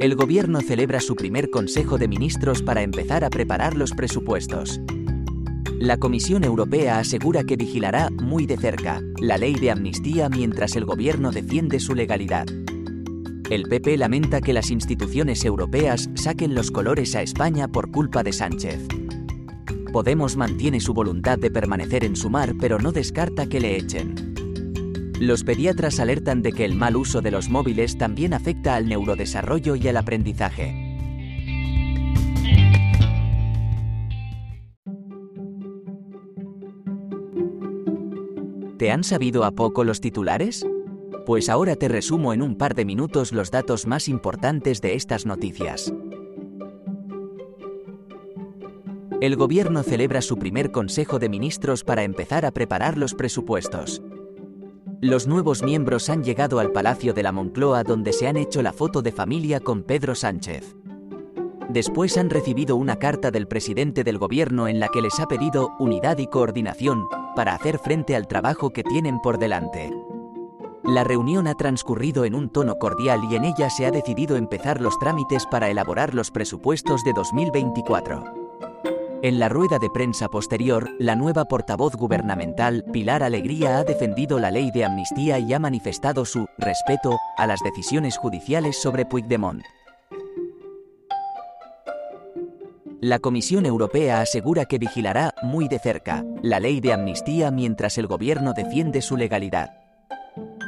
El gobierno celebra su primer Consejo de Ministros para empezar a preparar los presupuestos. La Comisión Europea asegura que vigilará muy de cerca la ley de amnistía mientras el gobierno defiende su legalidad. El PP lamenta que las instituciones europeas saquen los colores a España por culpa de Sánchez. Podemos mantiene su voluntad de permanecer en su mar pero no descarta que le echen. Los pediatras alertan de que el mal uso de los móviles también afecta al neurodesarrollo y al aprendizaje. ¿Te han sabido a poco los titulares? Pues ahora te resumo en un par de minutos los datos más importantes de estas noticias. El gobierno celebra su primer Consejo de Ministros para empezar a preparar los presupuestos. Los nuevos miembros han llegado al Palacio de la Moncloa donde se han hecho la foto de familia con Pedro Sánchez. Después han recibido una carta del presidente del gobierno en la que les ha pedido unidad y coordinación para hacer frente al trabajo que tienen por delante. La reunión ha transcurrido en un tono cordial y en ella se ha decidido empezar los trámites para elaborar los presupuestos de 2024. En la rueda de prensa posterior, la nueva portavoz gubernamental, Pilar Alegría, ha defendido la ley de amnistía y ha manifestado su respeto a las decisiones judiciales sobre Puigdemont. La Comisión Europea asegura que vigilará muy de cerca la ley de amnistía mientras el gobierno defiende su legalidad.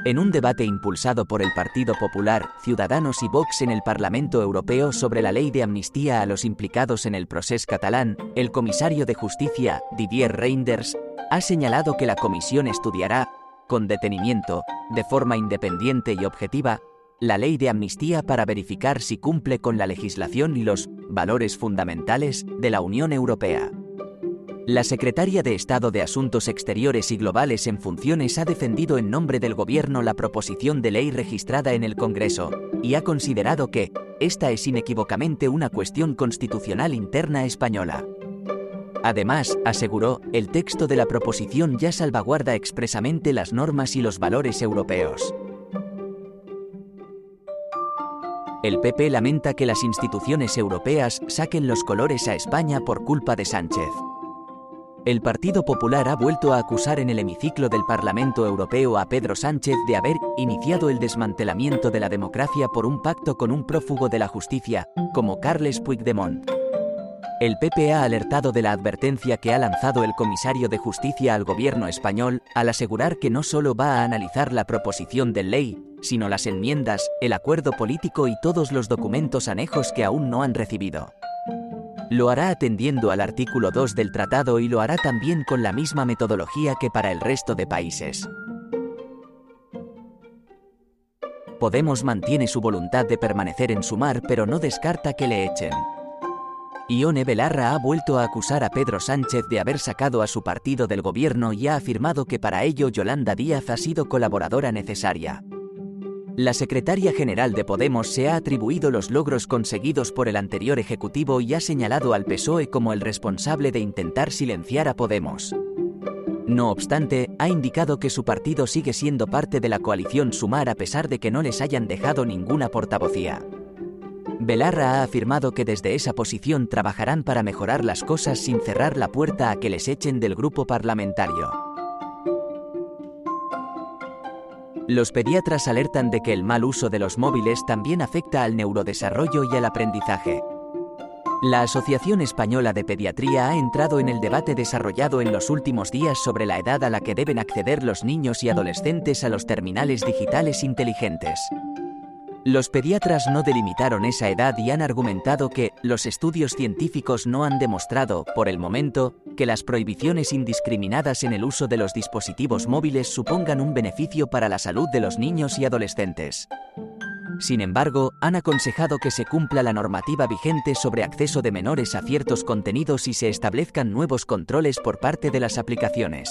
En un debate impulsado por el Partido Popular, Ciudadanos y Vox en el Parlamento Europeo sobre la ley de amnistía a los implicados en el proceso catalán, el comisario de Justicia, Didier Reinders, ha señalado que la comisión estudiará, con detenimiento, de forma independiente y objetiva, la ley de amnistía para verificar si cumple con la legislación y los valores fundamentales de la Unión Europea. La secretaria de Estado de Asuntos Exteriores y Globales en funciones ha defendido en nombre del Gobierno la proposición de ley registrada en el Congreso, y ha considerado que, esta es inequívocamente una cuestión constitucional interna española. Además, aseguró, el texto de la proposición ya salvaguarda expresamente las normas y los valores europeos. El PP lamenta que las instituciones europeas saquen los colores a España por culpa de Sánchez. El Partido Popular ha vuelto a acusar en el hemiciclo del Parlamento Europeo a Pedro Sánchez de haber iniciado el desmantelamiento de la democracia por un pacto con un prófugo de la justicia, como Carles Puigdemont. El PP ha alertado de la advertencia que ha lanzado el comisario de justicia al gobierno español, al asegurar que no solo va a analizar la proposición de ley, sino las enmiendas, el acuerdo político y todos los documentos anejos que aún no han recibido. Lo hará atendiendo al artículo 2 del tratado y lo hará también con la misma metodología que para el resto de países. Podemos mantiene su voluntad de permanecer en su mar pero no descarta que le echen. Ione Belarra ha vuelto a acusar a Pedro Sánchez de haber sacado a su partido del gobierno y ha afirmado que para ello Yolanda Díaz ha sido colaboradora necesaria. La secretaria general de Podemos se ha atribuido los logros conseguidos por el anterior Ejecutivo y ha señalado al PSOE como el responsable de intentar silenciar a Podemos. No obstante, ha indicado que su partido sigue siendo parte de la coalición Sumar a pesar de que no les hayan dejado ninguna portavocía. Belarra ha afirmado que desde esa posición trabajarán para mejorar las cosas sin cerrar la puerta a que les echen del grupo parlamentario. Los pediatras alertan de que el mal uso de los móviles también afecta al neurodesarrollo y al aprendizaje. La Asociación Española de Pediatría ha entrado en el debate desarrollado en los últimos días sobre la edad a la que deben acceder los niños y adolescentes a los terminales digitales inteligentes. Los pediatras no delimitaron esa edad y han argumentado que los estudios científicos no han demostrado, por el momento, que las prohibiciones indiscriminadas en el uso de los dispositivos móviles supongan un beneficio para la salud de los niños y adolescentes. Sin embargo, han aconsejado que se cumpla la normativa vigente sobre acceso de menores a ciertos contenidos y se establezcan nuevos controles por parte de las aplicaciones.